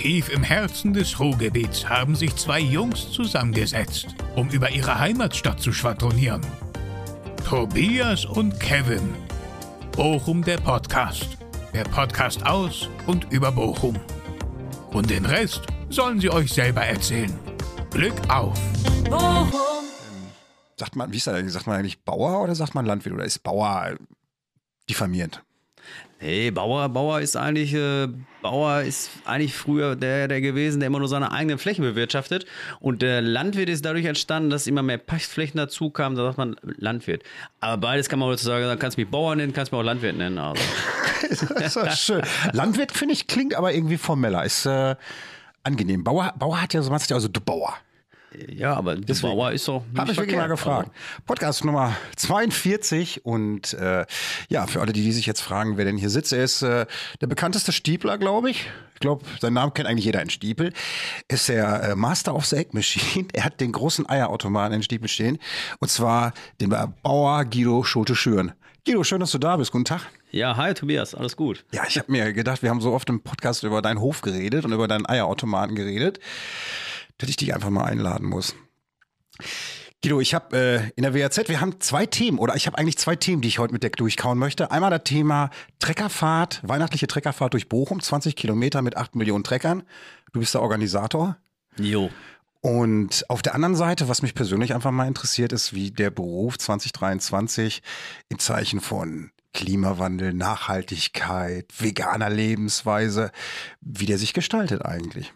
Tief im Herzen des Ruhrgebiets haben sich zwei Jungs zusammengesetzt, um über ihre Heimatstadt zu schwadronieren. Tobias und Kevin. Bochum der Podcast. Der Podcast aus und über Bochum. Und den Rest sollen sie euch selber erzählen. Glück auf! Bochum. Sagt man, wie ist das eigentlich? Sagt man eigentlich Bauer oder sagt man Landwirt? Oder ist Bauer diffamierend? Hey, Bauer, Bauer ist eigentlich, äh, Bauer ist eigentlich früher der, der gewesen, der immer nur seine eigenen Flächen bewirtschaftet. Und der Landwirt ist dadurch entstanden, dass immer mehr Pachtflächen dazu kamen, da sagt man Landwirt. Aber beides kann man heutzutage, dann kannst du mich Bauer nennen, kannst du mich auch Landwirt nennen. Also. das ist schön. Landwirt, finde ich, klingt aber irgendwie formeller. Ist äh, angenehm. Bauer, Bauer hat ja so, man sagt ja also du Bauer. Ja, aber Deswegen Bauer ist doch. Habe ich wirklich mal gefragt. Podcast Nummer 42 und äh, ja, für alle, die, die sich jetzt fragen, wer denn hier sitzt, er ist äh, der bekannteste Stiepler, glaube ich. Ich glaube, seinen Namen kennt eigentlich jeder in Stiepel. Ist der äh, Master of the Egg Machine. Er hat den großen Eierautomaten in Stiepel stehen und zwar den Bauer Guido Schulte-Schüren. Guido, schön, dass du da bist. Guten Tag. Ja, hi Tobias, alles gut. Ja, ich habe mir gedacht, wir haben so oft im Podcast über deinen Hof geredet und über deinen Eierautomaten geredet dass ich dich einfach mal einladen muss. Guido, ich habe äh, in der WAZ, wir haben zwei Themen oder ich habe eigentlich zwei Themen, die ich heute mit dir durchkauen möchte. Einmal das Thema Treckerfahrt, weihnachtliche Treckerfahrt durch Bochum, 20 Kilometer mit 8 Millionen Treckern. Du bist der Organisator. Jo. Und auf der anderen Seite, was mich persönlich einfach mal interessiert, ist, wie der Beruf 2023 im Zeichen von Klimawandel, Nachhaltigkeit, veganer Lebensweise, wie der sich gestaltet eigentlich.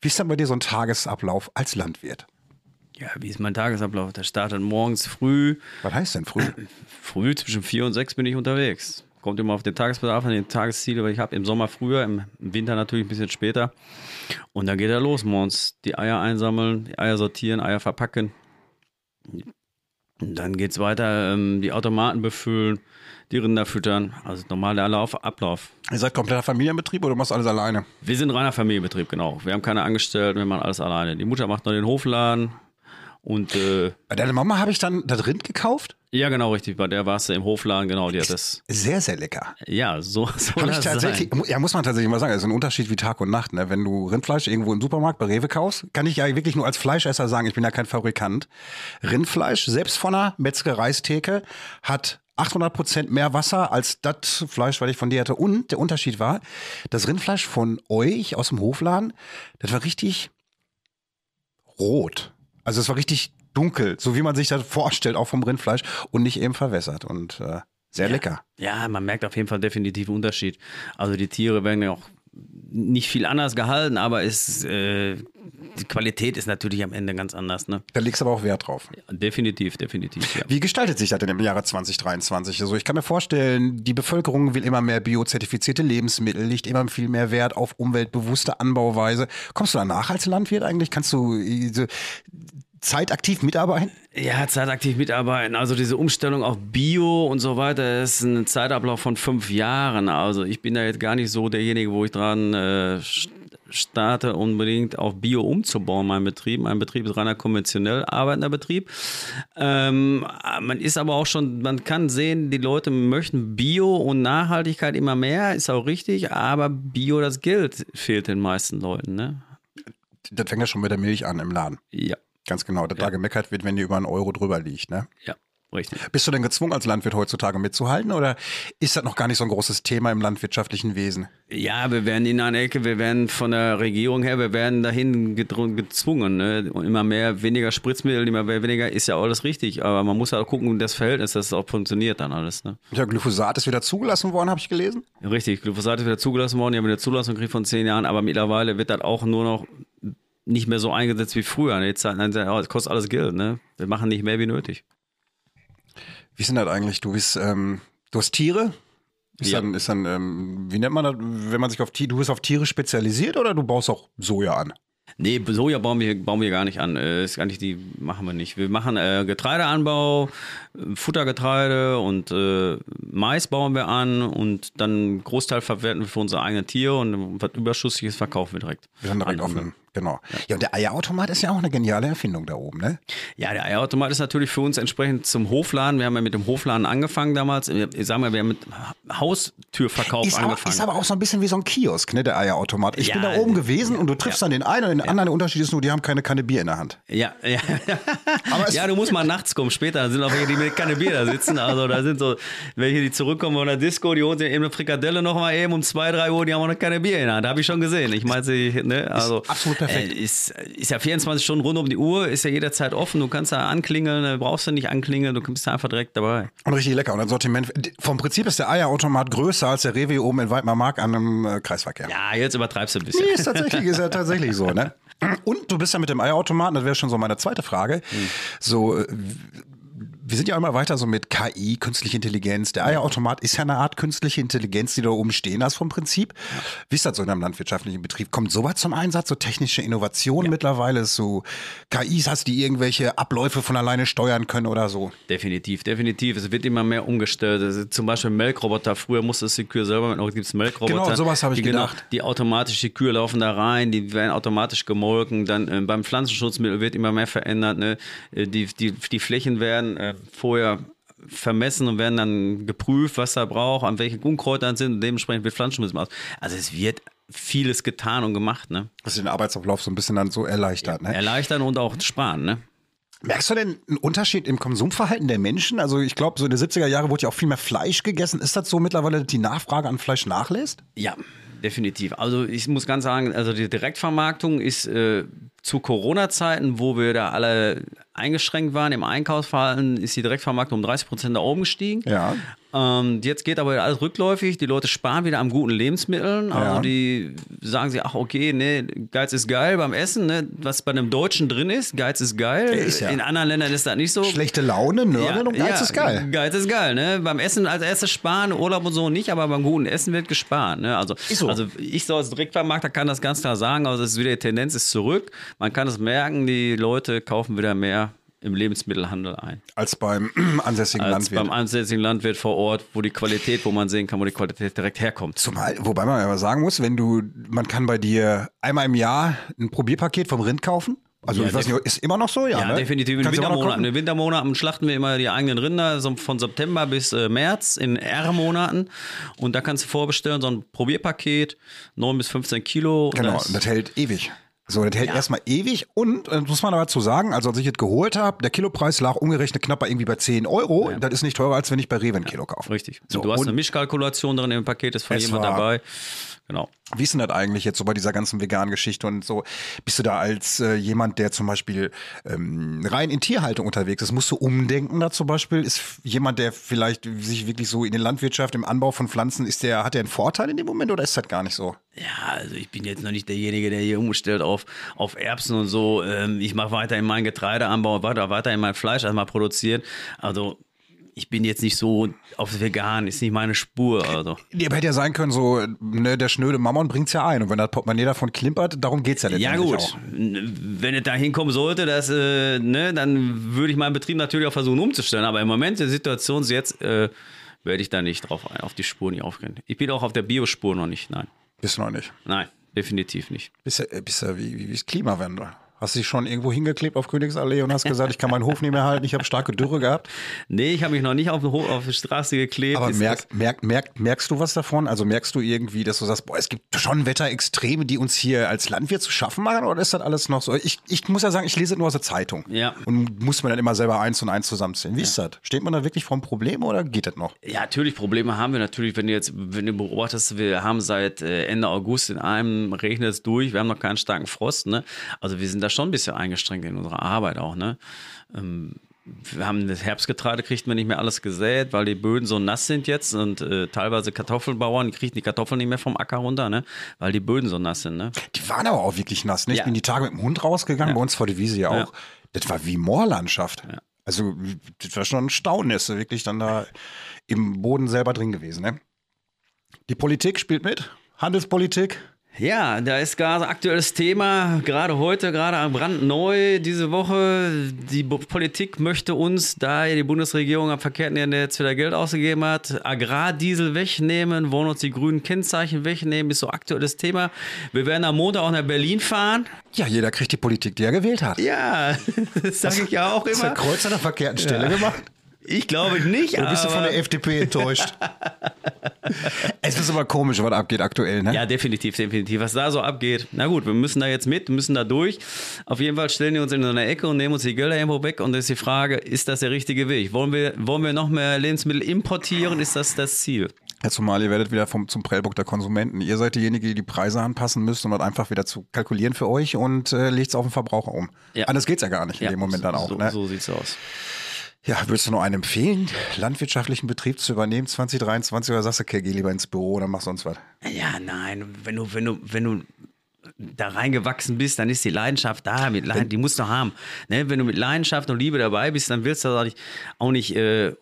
Wie ist dann bei dir so ein Tagesablauf als Landwirt? Ja, wie ist mein Tagesablauf? Der startet morgens früh. Was heißt denn früh? Früh zwischen vier und sechs bin ich unterwegs. Kommt immer auf den Tagesbedarf an, den Tagesziele, weil ich habe im Sommer früher, im Winter natürlich ein bisschen später. Und dann geht er los morgens. Die Eier einsammeln, die Eier sortieren, Eier verpacken. Und dann geht es weiter, ähm, die Automaten befüllen, die Rinder füttern. Also normaler Ablauf. Ihr seid kompletter Familienbetrieb oder machst alles alleine? Wir sind reiner Familienbetrieb, genau. Wir haben keine Angestellten, wir machen alles alleine. Die Mutter macht noch den Hofladen. Und äh, bei deiner Mama habe ich dann das Rind gekauft? Ja, genau, richtig. Bei der warst du im Hofladen, genau, die hat das. Sehr, sehr lecker. Ja, so, so ich tatsächlich, sein. Ja, muss man tatsächlich mal sagen, das ist ein Unterschied wie Tag und Nacht. Ne? Wenn du Rindfleisch irgendwo im Supermarkt bei Rewe kaufst, kann ich ja wirklich nur als Fleischesser sagen, ich bin ja kein Fabrikant. Rindfleisch, selbst von einer Metzgereistheke, hat 800 Prozent mehr Wasser als das Fleisch, was ich von dir hatte. Und der Unterschied war, das Rindfleisch von euch aus dem Hofladen, das war richtig rot. Also es war richtig dunkel, so wie man sich das vorstellt, auch vom Rindfleisch und nicht eben verwässert und äh, sehr ja. lecker. Ja, man merkt auf jeden Fall definitiv einen Unterschied. Also die Tiere werden ja auch nicht viel anders gehalten, aber es, äh, die Qualität ist natürlich am Ende ganz anders. Ne? Da legst du aber auch Wert drauf. Ja, definitiv, definitiv. Ja. Wie gestaltet sich das denn im Jahre 2023? Also ich kann mir vorstellen, die Bevölkerung will immer mehr biozertifizierte Lebensmittel, legt immer viel mehr Wert auf umweltbewusste Anbauweise. Kommst du danach als Landwirt eigentlich? Kannst du äh, zeitaktiv mitarbeiten? Ja, zeitaktiv mitarbeiten. Also diese Umstellung auf Bio und so weiter ist ein Zeitablauf von fünf Jahren. Also ich bin da jetzt gar nicht so derjenige, wo ich dran äh, starte, unbedingt auf Bio umzubauen, mein Betrieb. Mein Betrieb ist reiner konventionell arbeitender Betrieb. Ähm, man ist aber auch schon, man kann sehen, die Leute möchten Bio und Nachhaltigkeit immer mehr, ist auch richtig, aber Bio, das Geld fehlt den meisten Leuten. Ne? Das fängt ja schon mit der Milch an im Laden. Ja. Ganz genau, dass ja. da gemeckert wird, wenn die über einen Euro drüber liegt, ne? Ja. Richtig. Bist du denn gezwungen, als Landwirt heutzutage mitzuhalten oder ist das noch gar nicht so ein großes Thema im landwirtschaftlichen Wesen? Ja, wir werden in einer Ecke, wir werden von der Regierung her, wir werden dahin gezwungen. Ne? Und immer mehr, weniger Spritzmittel, immer weniger, ist ja alles richtig. Aber man muss ja auch gucken, das Verhältnis, dass es auch funktioniert dann alles. Ne? Ja, Glyphosat ist wieder zugelassen worden, habe ich gelesen. Richtig, Glyphosat ist wieder zugelassen worden. Ich habe eine Zulassung gekriegt von zehn Jahren, aber mittlerweile wird das auch nur noch nicht mehr so eingesetzt wie früher. Jetzt es kostet alles Geld, ne? Wir machen nicht mehr wie nötig. Wie sind das eigentlich? Du bist, ähm, du hast Tiere? Ist ja. dann, ist dann ähm, wie nennt man das, wenn man sich auf Tiere, du bist auf Tiere spezialisiert oder du baust auch Soja an? Nee, Soja bauen wir, bauen wir gar nicht an. Äh, ist gar nicht die, machen wir nicht. Wir machen äh, Getreideanbau, Futtergetreide und äh, Mais bauen wir an und dann einen Großteil verwerten wir für unsere eigenen Tiere und was Überschüssiges verkaufen wir direkt. Wir sind direkt auf einem Genau. Ja, und der Eierautomat ist ja auch eine geniale Erfindung da oben, ne? Ja, der Eierautomat ist natürlich für uns entsprechend zum Hofladen. Wir haben ja mit dem Hofladen angefangen damals. Ich sag mal, wir haben mit Haustürverkauf Ist aber, angefangen. ist aber auch so ein bisschen wie so ein Kiosk, ne, der Eierautomat. Ich Ja, bin da oben gewesen und du triffst ja. dann den einen und den anderen. Der Unterschied ist nur, die haben keine Kanne Bier in der Hand. Ja, ja. Aber ja, du musst mal nachts kommen. Später sind auch welche, die keine Bier da sitzen. Also da sind so welche, die zurückkommen von der Disco, die holen sich eben eine Frikadelle noch mal eben um zwei, drei Uhr, die haben auch noch keine Bier in der Hand. Habe ich schon gesehen. Ich meine, sie, ne, also absolut perfekt. Äh, ist, ist ja 24 Stunden rund um die Uhr, ist ja jederzeit offen. Du kannst da anklingeln, brauchst du nicht anklingeln, du bist da einfach direkt dabei. Und richtig lecker. Und ein Sortiment. Vom Prinzip ist der Eierautomat größer als der Rewe oben in Weidmar-Mark an einem äh, Kreisverkehr. Ja, jetzt übertreibst du ein bisschen. Nee, ist tatsächlich, ist ja tatsächlich so, ne? Und du bist ja mit dem Eierautomaten, das wäre schon so meine zweite Frage. So, äh, wir sind ja immer weiter so mit KI, künstliche Intelligenz. Der Eierautomat ist ja eine Art künstliche Intelligenz, die da oben stehen hast vom Prinzip. Wie ist das so in einem landwirtschaftlichen Betrieb? Kommt sowas zum Einsatz? So technische Innovationen mittlerweile? So KIs hast, die irgendwelche Abläufe von alleine steuern können oder so? Definitiv, definitiv. Es wird immer mehr umgestellt. Also zum Beispiel Melkroboter. Früher musstest du die Kühe selber machen. Heute gibt es Melkroboter. Genau, sowas habe ich die, genau, gedacht. die automatisch, die Kühe laufen da rein, die werden automatisch gemolken. Dann äh, beim Pflanzenschutzmittel wird immer mehr verändert. Ne? Äh, Die, die, die Flächen werden vorher vermessen und werden dann geprüft, was da braucht, an welchen Unkräutern sind und dementsprechend wird Pflanzenschutzmittel aus. Also es wird vieles getan und gemacht. Ne? Was den Arbeitsablauf so ein bisschen dann so erleichtert, ne? Erleichtern und auch sparen. Ne? Merkst du denn einen Unterschied im Konsumverhalten der Menschen? Also ich glaube, so in den 70er Jahren wurde ja auch viel mehr Fleisch gegessen. Ist das so mittlerweile, dass die Nachfrage an Fleisch nachlässt? Ja, definitiv. Also ich muss ganz sagen, also die Direktvermarktung ist äh, zu Corona-Zeiten, wo wir da alle eingeschränkt waren im Einkaufsverhalten, ist die Direktvermarktung um 30 Prozent da oben gestiegen. Ja. Ähm, jetzt geht aber alles rückläufig. Die Leute sparen wieder am guten Lebensmitteln. Also Ja. die sagen sich, ach okay, ne, Geiz ist geil beim Essen, ne, was bei einem Deutschen drin ist. Geiz ist geil. Ist ja. In anderen Ländern ist das nicht so. Schlechte Laune, Nörgeln und Geiz ist geil. Geiz ist geil, ne? Beim Essen als erstes sparen, Urlaub und so nicht, aber beim guten Essen wird gespart, ne? Also, so. also ich so als Direktvermarkter kann das ganz klar sagen, also es ist wieder die Tendenz ist zurück. Man kann es merken, die Leute kaufen wieder mehr im Lebensmittelhandel ein. Als beim ansässigen Als Landwirt. beim ansässigen Landwirt vor Ort, wo die Qualität, wo man sehen kann, wo die Qualität direkt herkommt. Zumal, wobei man aber sagen muss, wenn du, man kann bei dir einmal im Jahr ein Probierpaket vom Rind kaufen. Also Ja, ich weiß nicht, ist immer noch so, ja? Ja, ne? definitiv. In den Wintermonaten. In den Wintermonaten schlachten wir immer die eigenen Rinder, so von September bis äh, März in R-Monaten. Und da kannst du vorbestellen, so ein Probierpaket, 9 bis 15 Kilo. Genau, das- das hält ewig. So, das hält erstmal ewig und äh, muss man aber dazu sagen, also als ich es geholt habe, der Kilopreis lag umgerechnet knapp bei irgendwie bei 10 Euro. Das ist nicht teurer, als wenn ich bei Rewe ein Kilo kaufe. Richtig. So, du hast eine Mischkalkulation drin im Paket, ist von jemand dabei. Genau. Wie ist denn das eigentlich jetzt so bei dieser ganzen veganen Geschichte und so? Bist du da als äh, jemand, der zum Beispiel ähm, rein in Tierhaltung unterwegs ist, musst du umdenken da zum Beispiel? Ist jemand, der vielleicht sich wirklich so in der Landwirtschaft, im Anbau von Pflanzen, ist der, hat der einen Vorteil in dem Moment oder ist das gar nicht so? Ja, also ich bin jetzt noch nicht derjenige, der hier umstellt auf, auf Erbsen und so. Ähm, ich mache weiter in meinen Getreideanbau, weiter, weiter in mein Fleisch erstmal produzieren. Also ich bin jetzt nicht so auf vegan, ist nicht meine Spur. Also. Die hätte ja sein können, so, ne, der schnöde Mammon bringt's ja ein. Und wenn das Portemonnaie davon klimpert, darum geht's ja Ja letztendlich gut, auch. wenn es da hinkommen sollte, dass, äh, ne, dann würde ich meinen Betrieb natürlich auch versuchen umzustellen. Aber im Moment der Situation ist jetzt, äh, werde ich da nicht drauf ein, auf die Spur nicht aufgehen. Ich bin auch auf der Biospur noch nicht, nein. Bist du noch nicht. Nein, definitiv nicht. Bist ja, bist ja wie, wie, wie ist Klimawandel? Hast du dich schon irgendwo hingeklebt auf Königsallee und hast gesagt, ich kann meinen Hof nicht mehr halten, ich habe starke Dürre gehabt? Nee, ich habe mich noch nicht auf, den Ho- auf die Straße geklebt. Aber merk, merk, merk, merkst du was davon? Also merkst du irgendwie, dass du sagst, boah, es gibt schon Wetterextreme, die uns hier als Landwirt zu schaffen machen? Oder ist das alles noch so? Ich, ich muss ja sagen, ich lese nur aus der Zeitung. Ja. Und muss man dann immer selber eins und eins zusammenzählen. Wie ist das? Steht man da wirklich vor einem Problem oder geht das noch? Ja, natürlich, Probleme haben wir natürlich, wenn du jetzt, wenn du beobachtest, wir haben seit äh, Ende August in einem regnet es durch, wir haben noch keinen starken Frost, ne? Also wir sind da schon ein bisschen eingeschränkt in unserer Arbeit auch, ne? Ähm, wir haben das Herbstgetreide, kriegt man nicht mehr alles gesät, weil die Böden so nass sind jetzt und äh, teilweise Kartoffelbauern kriegen die Kartoffeln nicht mehr vom Acker runter, ne? Weil die Böden so nass sind, ne? Die waren aber auch wirklich nass. Ne? Ich Ja. bin die Tage mit dem Hund rausgegangen, bei uns vor der Wiese ja Ja. auch. Das war wie Moorlandschaft. Also, das war schon ein Staunen, ist wirklich dann da im Boden selber drin gewesen. Ne? Die Politik spielt mit, Handelspolitik. Ja, da ist gerade aktuelles Thema, gerade heute, gerade brandneu diese Woche. Die Politik möchte uns, da die Bundesregierung am verkehrten Netz wieder Geld ausgegeben hat, Agrardiesel wegnehmen, wollen uns die grünen Kennzeichen wegnehmen, ist so aktuelles Thema. Wir werden am Montag auch nach Berlin fahren. Ja, jeder kriegt die Politik, die er gewählt hat. Ja, das sage ich ja auch Ist der immer. Kreuz an der verkehrten Stelle gemacht? Ich glaube nicht, Oder bist du von der FDP enttäuscht? es ist aber komisch, was abgeht aktuell, ne? Ja, definitiv, definitiv. Was da so abgeht. Na gut, wir müssen da jetzt mit, müssen da durch. Auf jeden Fall stellen die uns in so eine Ecke und nehmen uns die Gelder irgendwo weg. Und dann ist die Frage, ist das der richtige Weg? Wollen wir, wollen wir noch mehr Lebensmittel importieren? Ist das das Ziel? Ja, zumal ihr werdet wieder vom, zum Prellbock der Konsumenten. Ihr seid diejenigen, die die Preise anpassen müsst, um das einfach wieder zu kalkulieren für euch und äh, legt es auf den Verbraucher um. Ja. Anders geht's ja gar nicht in dem Moment dann auch. So, ne? so sieht's aus. Ja, würdest du noch einen empfehlen, landwirtschaftlichen Betrieb zu übernehmen 2023 oder sagst du, okay, geh lieber ins Büro oder mach sonst was? Ja, nein, wenn du, wenn du, wenn du da reingewachsen bist, dann ist die Leidenschaft da. Mit Leid, die musst du haben. Ne? Wenn du mit Leidenschaft und Liebe dabei bist, dann willst du das auch nicht, auch nicht, äh,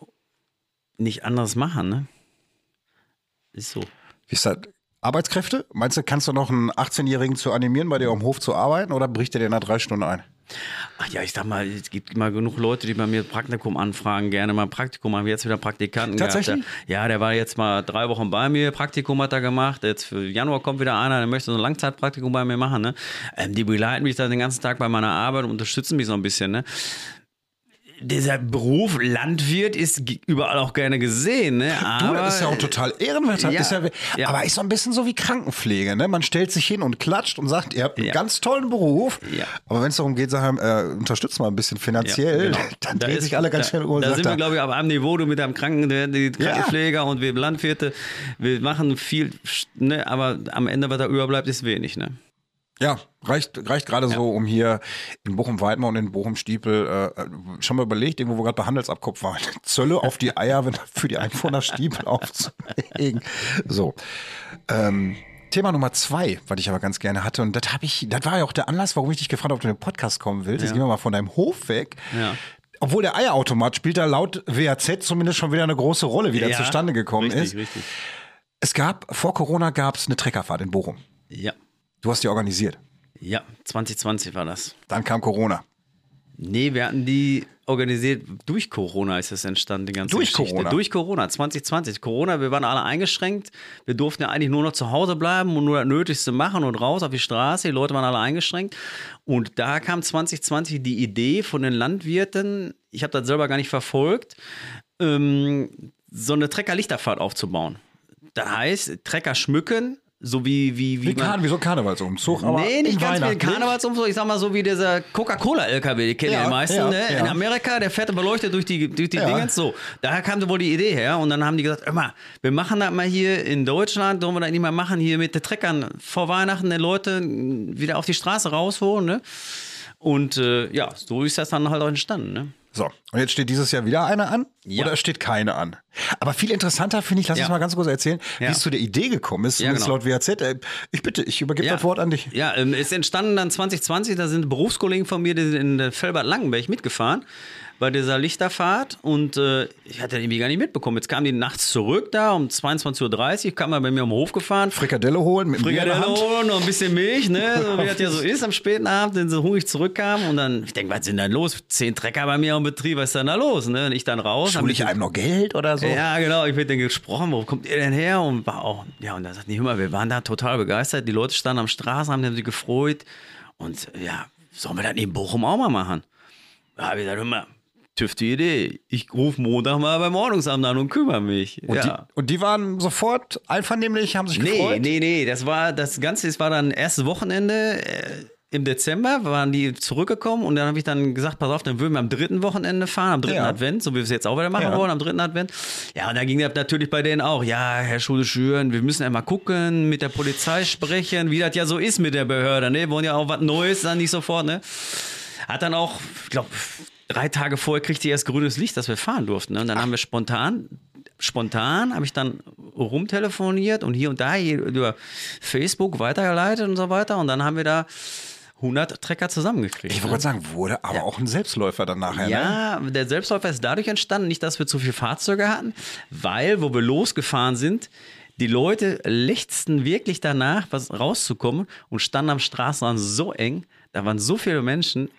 nicht anders machen. Ne? Ist so. Wie ist das? Arbeitskräfte? Meinst du, kannst du noch einen 18-Jährigen zu animieren, bei dir am Hof zu arbeiten oder bricht der dir nach drei Stunden ein? Ach ja, ich sag mal, es gibt immer genug Leute, die bei mir Praktikum anfragen, gerne mal ein Praktikum haben. Jetzt wieder Praktikanten Tatsächlich? gehabt. Ja, der war jetzt mal drei Wochen bei mir, Praktikum hat er gemacht. Jetzt für Januar kommt wieder einer, der möchte so ein Langzeitpraktikum bei mir machen. Ne? Ähm, die begleiten mich dann den ganzen Tag bei meiner Arbeit und unterstützen mich so ein bisschen. Ne? Dieser Beruf Landwirt ist überall auch gerne gesehen, ne? Du, Aber das ist ja auch total ehrenwert. Ja, ist ja, ja. Aber ist so ein bisschen so wie Krankenpflege. Ne? Man stellt sich hin und klatscht und sagt, ihr habt einen ganz tollen Beruf. Aber wenn es darum geht, sagen, äh, unterstützt mal ein bisschen finanziell, genau. dann Da drehen ist- sich alle ganz da, schnell um Da sind wir, glaube ich, auf einem Niveau, du mit deinem Kranken, die Krankenpfleger und wir Landwirte, wir machen viel, ne, aber am Ende, was da überbleibt, ist wenig. Ne? Ja, reicht, reicht gerade so, um hier in Bochum-Weidmar und in Bochum-Stiepel, äh, schon mal überlegt, irgendwo, wo wir gerade bei Handelsabkopf waren, Zölle auf die Eier wenn- für die Einwohner Stiepel aufzulegen. So. Ähm, Thema Nummer zwei, was ich aber ganz gerne hatte, und das habe ich, das war ja auch der Anlass, warum ich dich gefragt habe, ob du in den Podcast kommen willst. Jetzt gehen wir mal von deinem Hof weg. Ja. Obwohl der Eierautomat spielt da laut WAZ zumindest schon wieder eine große Rolle, wie der Ja, zustande gekommen richtig, ist. Richtig, Es gab, vor Corona gab es eine Treckerfahrt in Bochum. Ja, Du hast die organisiert. ja, 2020 war das. Dann kam Corona. Nee, wir hatten die organisiert, durch Corona ist es entstanden, die ganze Durch Geschichte. Corona? Durch Corona, 2020. Corona, wir waren alle eingeschränkt. Wir durften ja eigentlich nur noch zu Hause bleiben und nur das Nötigste machen und raus auf die Straße. Die Leute waren alle eingeschränkt. Und da kam 2020 die Idee von den Landwirten, ich habe das selber gar nicht verfolgt, ähm, so eine Trecker-Lichterfahrt aufzubauen. Das heißt, Trecker schmücken, so wie, wie, wie, Wie, man- Karne, wie so ein Karnevalsumzug, aber Nee, nicht ganz wie. Karnevalsumzug. Ich sag mal so wie dieser Coca-Cola-LKW, die kennen Ja, die meisten. ja, ne? ja. In Amerika, der fährt beleuchtet durch die, durch die Ja. Dingens. So, daher kam wohl die Idee her. Und dann haben die gesagt, immer, wir machen das mal hier in Deutschland, sollen wir das nicht mal machen, hier mit den Treckern vor Weihnachten die Leute wieder auf die Straße rausholen. Ne? Und äh, ja, so ist das dann halt auch entstanden. Ne? So, und jetzt steht dieses Jahr wieder eine an Ja. oder es steht keine an. Aber viel interessanter finde ich, lass Ja. uns mal ganz kurz erzählen, wie Ja. es zu der Idee gekommen ist, Ja, genau. laut WAZ. Äh, Ich bitte, ich übergebe das Wort an dich. Ja, ähm, ist entstanden dann 2020, da sind Berufskollegen von mir, die sind in äh, Felbert-Langenberg mitgefahren bei dieser Lichterfahrt und äh, ich hatte irgendwie gar nicht mitbekommen. Jetzt kamen die nachts zurück da um 22.30 Uhr, kam er bei mir am Hof gefahren. Frikadelle holen mit Frikadelle holen, noch ein bisschen Milch, ne? so wie das ja so ist am späten Abend, wenn sie hungrig zurückkamen und dann, ich denke, was ist denn los? Zehn Trecker bei mir am Betrieb, was ist denn da los? Ne? Und ich dann raus. mich- ich einem noch Geld oder so? ja, genau. Ich bin dann gesprochen, wo kommt ihr denn her? Und war auch, ja, und da sagt die, hör mal, wir waren da total begeistert. Die Leute standen am Straßenrand, haben sich gefreut. Und ja, sollen wir das in Bochum auch mal machen? Da habe ich gesagt, hör mal, tüfte Idee. Ich rufe Montag mal beim Ordnungsamt an und kümmere mich. Und, ja. die, und die waren sofort einvernehmlich, haben sich Nee, gefreut. nee, nee, das war das Ganze, es war dann erstes Wochenende äh, im Dezember, waren die zurückgekommen und dann habe ich dann gesagt, pass auf, dann würden wir am dritten Wochenende fahren, am dritten Ja. Advent, so wie wir es jetzt auch wieder machen Ja. wollen, am dritten Advent. Ja, und da ging das natürlich bei denen auch, ja, Herr Schule Schüren, wir müssen ja mal gucken, mit der Polizei sprechen, wie das ja so ist mit der Behörde, ne, wollen ja auch was Neues, dann nicht sofort, ne. Hat dann auch, ich glaube, drei Tage vorher kriegte ich erst grünes Licht, dass wir fahren durften. Ne? Und dann haben wir spontan, spontan habe ich dann rumtelefoniert und hier und da hier über Facebook weitergeleitet und so weiter. Und dann haben wir da 100 Trecker zusammengekriegt. Ich wollte gerade sagen, wurde aber auch ein Selbstläufer dann nachher. Ne? Ja, der Selbstläufer ist dadurch entstanden, nicht, dass wir zu viele Fahrzeuge hatten, weil, wo wir losgefahren sind, Die Leute lechzten wirklich danach, was rauszukommen und standen am Straßenrand so eng. Da waren so viele Menschen.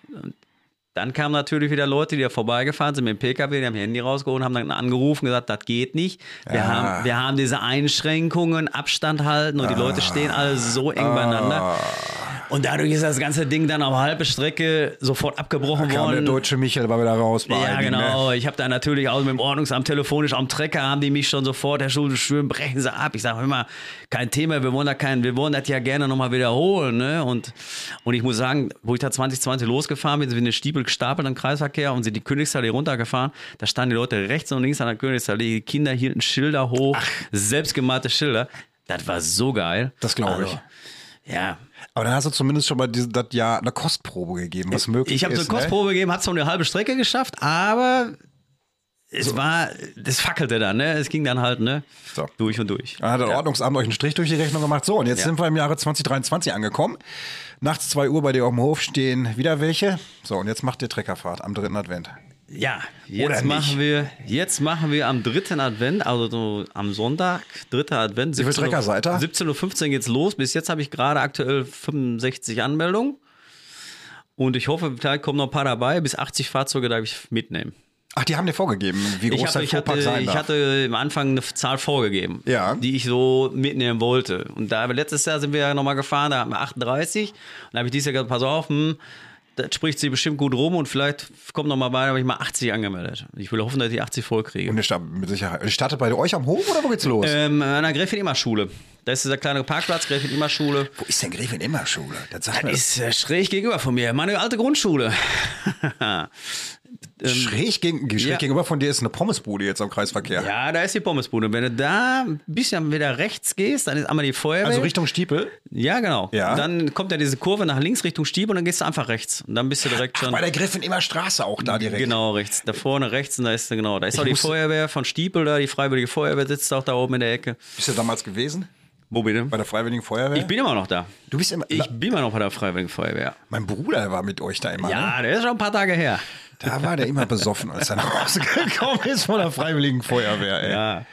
Dann kamen natürlich wieder Leute, die da vorbeigefahren sind mit dem PKW, die haben ihr Handy rausgeholt und haben dann angerufen, gesagt, das geht nicht. Wir, Ja. haben, wir haben diese Einschränkungen, Abstand halten und die Leute stehen alle so eng Ah. beieinander. Und dadurch ist das ganze Ding dann auf halbe Strecke sofort abgebrochen Kam der worden. deutsche Michael war wieder raus bei Ja, einigen, genau. Ne? Ich habe da natürlich auch mit dem Ordnungsamt telefonisch am Trecker, haben die mich schon sofort, Herr Schulze, schön brechen Sie ab. Ich sage immer, kein Thema, wir wollen, da kein, wir wollen das ja gerne nochmal wiederholen. Ne? Und, und ich muss sagen, wo ich da 2020 losgefahren bin, sind wir in den Stiebel gestapelt im Kreisverkehr und sind die Königsallee runtergefahren. Da standen die Leute rechts und links an der Königsallee. Die Kinder hielten Schilder hoch, selbstgemalte Schilder. Das war so geil. Das glaube ich. Also, ja, Aber dann hast du zumindest schon mal diese, das Jahr eine Kostprobe gegeben, was möglich Ich habe ist. so eine Kostprobe gegeben, hat zwar eine halbe Strecke geschafft, aber es war, das fackelte dann, ne? Es ging dann halt, ne? So. Durch und durch. Ne? Dann hat das Ordnungsamt euch einen Strich durch die Rechnung gemacht. So, und jetzt Ja. sind wir im Jahre 2023 angekommen. Nachts 2 Uhr bei dir auf dem Hof stehen wieder welche. So, und jetzt macht ihr Treckerfahrt am dritten Advent. Ja, jetzt machen wir, jetzt machen wir am dritten Advent, also so am Sonntag, dritter Advent. viele Trecker seid ihr? 17.15 Uhr geht's los. Bis jetzt habe ich gerade aktuell 65 Anmeldungen. Und ich hoffe, vielleicht kommen noch ein paar dabei. Bis 80 Fahrzeuge darf ich mitnehmen. Ach, die haben dir vorgegeben, wie groß Ich, hab, dein ich, hatte, sein ich darf. hatte am Anfang eine Zahl vorgegeben, Ja. die ich so mitnehmen wollte. Und da letztes Jahr sind wir ja nochmal gefahren, da hatten wir 38. Und da habe ich dieses Jahr gesagt, pass auf, hm, das spricht sich bestimmt gut rum und vielleicht kommt noch mal bei, da habe ich mal 80 angemeldet. Ich will hoffen, dass ich 80 voll kriege. und ihr startet mit Sicherheit. Ihr startet bei euch am Hof oder wo geht's los? Ähm, an der Gräfin-Immer-Schule. Da ist dieser kleine Parkplatz, Gräfin-Immer-Schule. wo ist denn Gräfin immer Schule? Das Das ist äh, schräg gegenüber von mir, meine alte Grundschule. schräg, gegen, schräg ja. gegenüber von dir ist eine Pommesbude jetzt am Kreisverkehr. Ja, da ist die Pommesbude. Wenn du da ein bisschen wieder rechts gehst, dann ist einmal die Feuerwehr. Also Richtung Stiepel. Ja, genau. Ja. Dann kommt ja diese Kurve nach links Richtung Stieb und dann gehst du einfach rechts. Und dann bist du direkt schon. Bei der Gräfin immer Straße auch da direkt. Genau, rechts. Da vorne rechts und da ist genau. Da ist auch die Feuerwehr von Stiepel da, die Freiwillige Feuerwehr sitzt auch da oben in der Ecke. Bist du damals gewesen? Wo bitte? Bei der Freiwilligen Feuerwehr? Ich bin immer noch da. du bist immer. Ich bin immer noch bei der Freiwilligen Feuerwehr. mein Bruder war mit euch da immer. Ne? Ja, der ist schon ein paar Tage her. Da war der immer besoffen, als er nach Hause gekommen ist von der Freiwilligen Feuerwehr. Ey. Ja.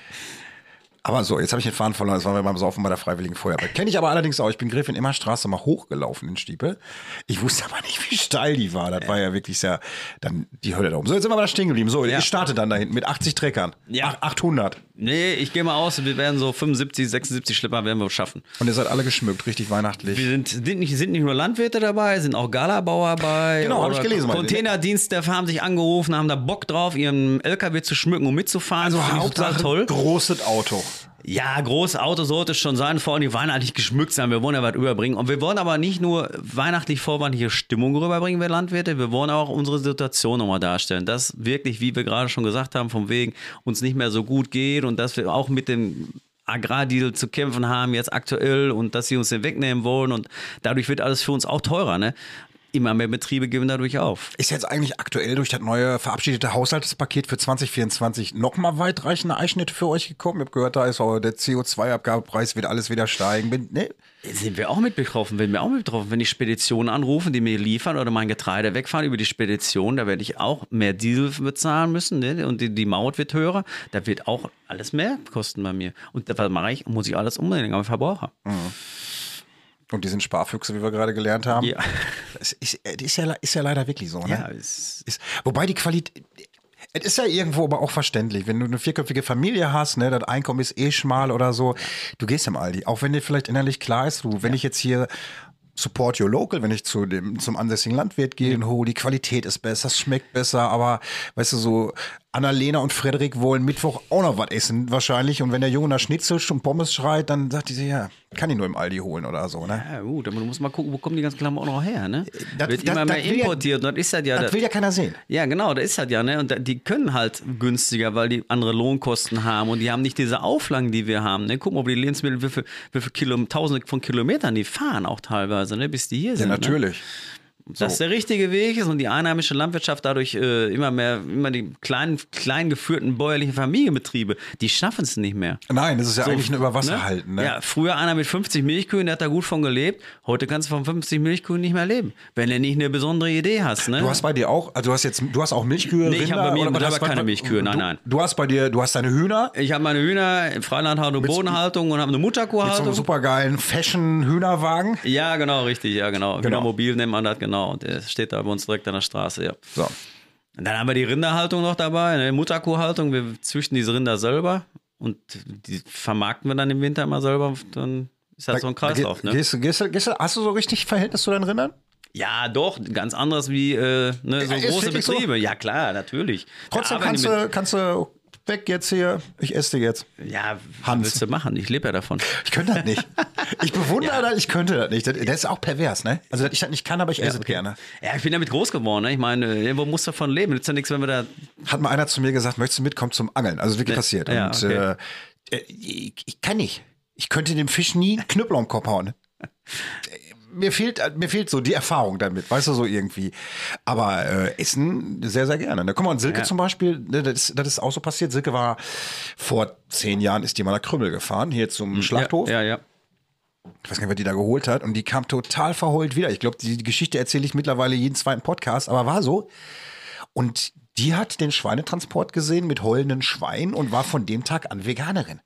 Aber so, jetzt habe ich den Faden verloren. Jetzt waren wir beim Saufen bei der Freiwilligen Feuerwehr. Kenne ich aber allerdings auch. Ich bin Gräfin Immerstraße mal hochgelaufen in Stiepel. Ich wusste aber nicht, wie steil die war. Das war ja wirklich sehr, dann die Hölle da oben. So, jetzt sind wir mal da stehen geblieben. So, Ja. ich starte dann da hinten mit 80 Treckern. Ja. Ach, 800. Nee, ich gehe mal aus, wir werden so 75, 76 Schlepper werden wir schaffen. Und ihr seid alle geschmückt, richtig weihnachtlich. Wir sind, sind, nicht, sind nicht nur Landwirte dabei, sind auch Galabauer dabei. Genau, hab ich gelesen, meine- Containerdienst, der haben sich angerufen, haben da Bock drauf, ihren LKW zu schmücken und mitzufahren. also Finde ich total Hauptsache toll. großes Auto. Ja, großes Auto sollte es schon sein, vor allem die weihnachtlich geschmückt sein. Wir wollen ja was überbringen. Und wir wollen aber nicht nur weihnachtlich vorweihnachtliche Stimmung rüberbringen, wir Landwirte, wir wollen auch unsere Situation nochmal darstellen. Dass wirklich, wie wir gerade schon gesagt haben, vom wegen uns nicht mehr so gut geht und dass wir auch mit dem Agrardeal zu kämpfen haben jetzt aktuell und dass sie uns den wegnehmen wollen und dadurch wird alles für uns auch teurer. Ne? Immer mehr Betriebe geben dadurch auf. Ist jetzt eigentlich aktuell durch das neue verabschiedete Haushaltspaket für 2024 nochmal weitreichende Einschnitte für euch gekommen? Ich habe gehört, da ist auch der CO2-Abgabepreis wird alles wieder steigen. Bin, ne? Sind wir auch mit betroffen? Werden wir auch mit betroffen? Wenn die Speditionen anrufen, die mir liefern oder mein Getreide wegfahren über die Spedition, da werde ich auch mehr Diesel bezahlen müssen ne? und die, die Maut wird höher. Da wird auch alles mehr kosten bei mir. Und da was mache ich? Muss ich alles umlegen am Verbraucher. Und die sind Sparfüchse, wie wir gerade gelernt haben. Ja. Es ist, ist, ja, ist ja leider wirklich so. Ne? Ja, es, Ist, wobei die Qualität. Es ist ja irgendwo aber auch verständlich, wenn du eine vierköpfige Familie hast, ne, das Einkommen ist eh schmal oder so, du gehst im Aldi, auch wenn dir vielleicht innerlich klar ist, du, wenn ich jetzt hier support your local, wenn ich zu dem, zum ansässigen Landwirt gehe und oh, die Qualität ist besser, es schmeckt besser, aber weißt du, so Annalena und Frederik wollen Mittwoch auch noch was essen, wahrscheinlich. Und wenn der Junge nach Schnitzel und Pommes schreit, dann sagt die sich, ja, kann ich nur im Aldi holen oder so, ne? ja gut, aber du musst mal gucken, wo kommen die ganzen Klamotten noch her, ne? Das- wird das- immer das mehr ja- importiert und das ist halt ja... Das will ja keiner sehen. Ja, genau, da ist halt ja, ne? Und die können halt günstiger, weil die andere Lohnkosten haben und die haben nicht diese Auflagen, die wir haben. Ne? Guck mal, ob die Lebensmittel, wie viel, wie viel Kilo, tausende von Kilometern die fahren auch teilweise, ne? bis die hier Ja, sind. natürlich. Dass der richtige Weg ist und die einheimische Landwirtschaft dadurch äh, immer mehr, immer die kleinen, klein geführten bäuerlichen Familienbetriebe, die schaffen es nicht mehr. Nein, das ist ja eigentlich ein Überwasser Ne? Ne? Ja, früher einer mit 50 Milchkühen, der hat da gut von gelebt. Heute kannst du von 50 Milchkühen nicht mehr leben, wenn du nicht eine besondere Idee hast. Ne? Du hast bei dir auch, also du hast jetzt, du hast auch Milchkühe, Nee, ich Rinder, habe bei mir oder du- keine Milchkühe, nein, du, nein. Du hast bei dir, du hast deine Hühner ich habe meine Hühner Freilandhaltung, Bodenhaltung und habe eine mit so einem Mutterkuhhaltung. supergeilen Fashion-Hühnerwagen. ja, genau, richtig, ja, genau. Genau. Hühnermobil nennt man das, genau. Und der steht da bei uns direkt an der Straße, ja. So. Und dann haben wir die Rinderhaltung noch dabei, eine Mutterkuhhaltung. Wir züchten diese Rinder selber und die vermarkten wir dann im Winter mal selber. Dann ist das so ein Kreislauf, ne? Gehst, gehst, gehst, hast du so richtig Verhältnis zu deinen Rindern? Ja, doch, ganz anderes wie äh, ne, so Ja, große wirklich so? Betriebe. Ja, klar, natürlich. Trotzdem Da kannst du, kannst du weg jetzt hier, ich esse dir jetzt. Ja, was Hans. willst du machen? Ich lebe ja davon. Ich könnte das nicht. Ich bewundere das, ich könnte das nicht. Das, das ist auch pervers, ne? Also, dass ich das nicht kann, aber ich esse es gerne. Ja, ich bin damit groß geworden. Ne? Ich meine, irgendwo musst du davon leben. Nützt ja nichts, wenn wir da. Hat mal einer zu mir gesagt, möchtest du mitkommen zum Angeln? Also wirklich passiert. ja, Und okay. äh, äh, ich, ich kann nicht. Ich könnte dem Fisch nie einen Knüppel am Kopf hauen. Mir fehlt, mir fehlt so die Erfahrung damit, weißt du, so irgendwie. Aber äh, Essen sehr, sehr gerne. Ne? Guck mal, und Silke Ja. zum Beispiel, ne, das, ist- das ist auch so passiert. Silke war vor zehn Jahren, ist die mal nach Krümmel gefahren, hier zum Schlachthof. Ja, ja. ja. Ich weiß gar nicht, wer die da geholt hat. Und die kam total verheult wieder. Ich glaube, die, Geschichte erzähle ich mittlerweile jeden zweiten Podcast, aber war so. Und die hat den Schweinetransport gesehen mit heulenden Schweinen und war von dem Tag an Veganerin.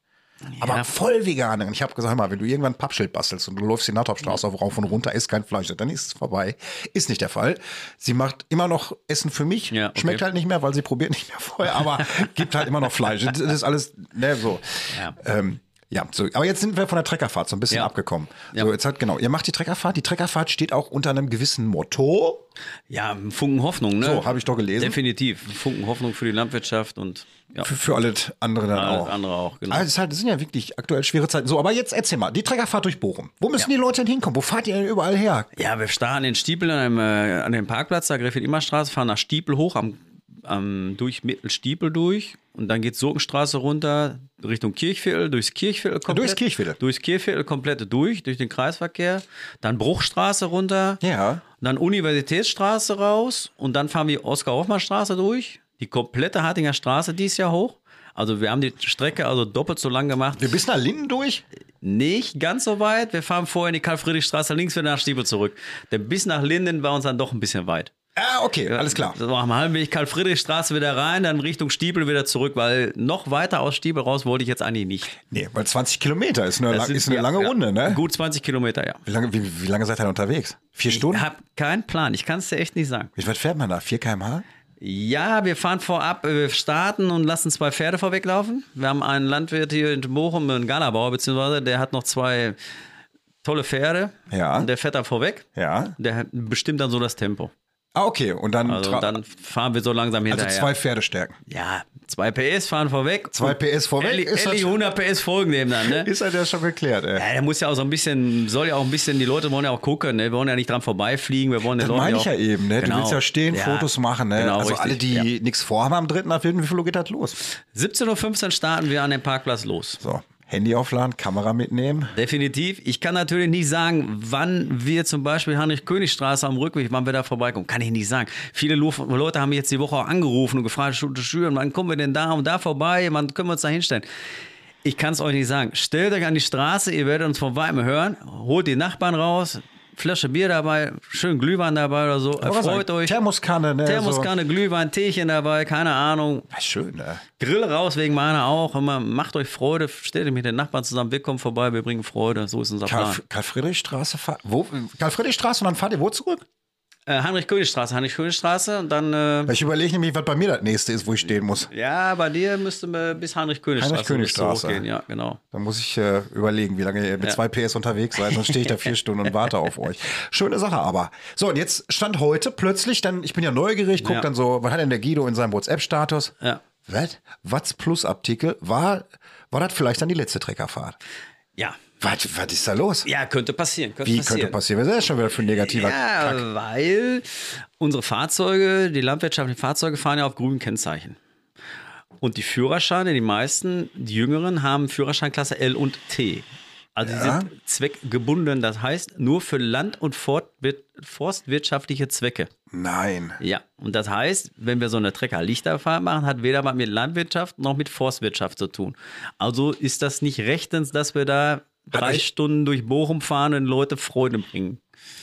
Aber voll Veganerin. Ich habe gesagt, hör mal, wenn du irgendwann ein Pappschild bastelst und du läufst die Nattopstraße auf rauf und runter, isst kein Fleisch, dann ist es vorbei. Ist nicht der Fall. Sie macht immer noch Essen für mich. Ja, okay. Schmeckt halt nicht mehr, weil sie probiert nicht mehr vorher, aber gibt halt immer noch Fleisch. Das ist alles, ne, so. Ja. Ähm, ja, so, aber jetzt sind wir von der Treckerfahrt so ein bisschen Ja. abgekommen. Ja. So, jetzt hat, genau, ihr macht die Treckerfahrt. Die Treckerfahrt steht auch unter einem gewissen Motto. Ja, Funken Hoffnung, ne? So, habe ich doch gelesen. Definitiv. Funken Hoffnung für die Landwirtschaft und ja, Für, für alle andere dann alles auch. andere auch, genau. Also es, ist halt, das sind ja wirklich aktuell schwere Zeiten. So, aber jetzt erzähl mal, die Treckerfahrt durch Bochum. Wo müssen die Leute denn hinkommen? Wo fahrt ihr denn überall her? Ja, wir starten in Stiepel an, einem, äh, an dem Parkplatz, da Gräfin-Immer-Straße, fahren nach Stiepel hoch, am, am, durch Mittelstiepel durch und dann geht Sogenstraße runter Richtung Kirchviertel, durchs Kirchviertel komplett. Durchs Kirchviertel? Durchs Kirchviertel komplett durch, durch den Kreisverkehr. Dann Bruchstraße runter. Ja. Dann Universitätsstraße raus und dann fahren wir Oskar-Hoffmann-Straße durch. Die komplette Hartinger Straße dies Jahr hoch. Also wir haben die Strecke also doppelt so lang gemacht. Wir bis nach Linden durch? Nicht ganz so weit. Wir fahren vorher in die Karl-Friedrich-Straße links wieder nach Stiebel zurück. Denn bis nach Linden war uns dann doch ein bisschen weit. Ah, okay, alles klar. So am halben Weg Karl-Friedrich-Straße wieder rein, dann Richtung Stiebel wieder zurück, weil noch weiter aus Stiebel raus wollte ich jetzt eigentlich nicht. Nee, weil 20 Kilometer ist eine, lang, sind- ist eine ja, lange ja, Runde, ne? Gut 20 Kilometer, ja. Wie lange, wie, wie lange seid ihr denn unterwegs? Vier Stunden? Ich habe keinen Plan. Ich kann es dir echt nicht sagen. Wie weit fährt man da? 4 km/h? Ja, wir fahren vorab, äh, wir starten und lassen zwei Pferde vorweglaufen. Wir haben einen Landwirt hier in Bochum, einen Galabauer, beziehungsweise der hat noch zwei tolle Pferde. Ja. Und der fährt da vorweg. Ja. Der bestimmt dann so das Tempo. Ah, okay. Und dann, Also dann fahren wir so langsam also hinterher. zwei Pferdestärken. ja, zwei PS fahren vorweg. Zwei PS vorweg Ehrlich, ist das- 100 PS folgen dem dann, ne? Ist halt ja schon geklärt, ey. Ja, der muss ja auch so ein bisschen, soll ja auch ein bisschen, die Leute wollen ja auch gucken, ne? Wir wollen ja nicht dran vorbeifliegen, wir wollen den Das meine ich auch, ja eben, ne? Genau. Du willst ja stehen, Fotos machen, ne? Genau, also richtig. alle, die Ja. nichts vorhaben am 3. April, wie viel Uhr geht das los? 17.15 Uhr starten wir an dem Parkplatz los. So, Handy aufladen, Kamera mitnehmen. Definitiv. Ich kann natürlich nicht sagen, wann wir zum Beispiel Heinrich-König-Straße am Rückweg, wann wir da vorbeikommen. Kann ich nicht sagen. Viele Leute haben mich jetzt die Woche auch angerufen und gefragt, Schüren, wann kommen wir denn da und da vorbei? Wann können wir uns da hinstellen? Ich kann es euch nicht sagen. Stellt euch an die Straße, ihr werdet uns von weitem hören. Holt die Nachbarn raus, Flasche Bier dabei, schön Glühwein dabei oder so. Aber Erfreut euch. Thermoskanne, ne? Thermoskanne, Glühwein, Teechen dabei, keine Ahnung. So. Schön, ne? Grill raus wegen meiner auch. Immer, macht euch Freude, stellt euch mit den Nachbarn zusammen, wir kommen vorbei, wir bringen Freude. So ist unser Plan. Karl, Karl-Friedrich-Straße, fahr- wo? Karl-Friedrich-Straße und dann fahrt ihr wo zurück? Äh, Heinrich-König-Straße, Heinrich-König-Straße und dann, äh, Ich überlege nämlich, was bei mir das nächste ist, wo ich stehen muss. ja, bei dir müsste man bis Heinrich-König-Straße Heinrich-König-Straße. hochgehen. Ja, genau. Da muss ich äh, überlegen, wie lange ihr mit Ja. zwei PS unterwegs seid, sonst stehe ich da vier Stunden und warte auf euch. Schöne Sache aber. So, und jetzt stand heute plötzlich, dann, ich bin ja neugierig, guck Ja. dann so, was hat denn der Guido in seinem WhatsApp-Status? Ja. Was? Watts Plus Artikel, war, war das vielleicht dann die letzte Treckerfahrt? Ja. Was, was ist da los? Ja, könnte passieren. Könnte Wie passieren. könnte passieren? Was ist das schon wieder für ein negativer Ja, Kack? weil unsere Fahrzeuge, die landwirtschaftlichen Fahrzeuge fahren ja auf grünen Kennzeichen. Und die Führerscheine, die meisten, die Jüngeren, haben Führerscheinklasse L und T. Also die Ja. sind zweckgebunden. Das heißt, nur für Land- und forstwirtschaftliche Zwecke. Nein. Ja, und das heißt, wenn wir so eine Trecker-Lichterfahrt machen, hat weder was mit Landwirtschaft noch mit Forstwirtschaft zu tun. Also ist das nicht rechtens, dass wir da drei Stunden durch Bochum fahren und Leute Freude bringen.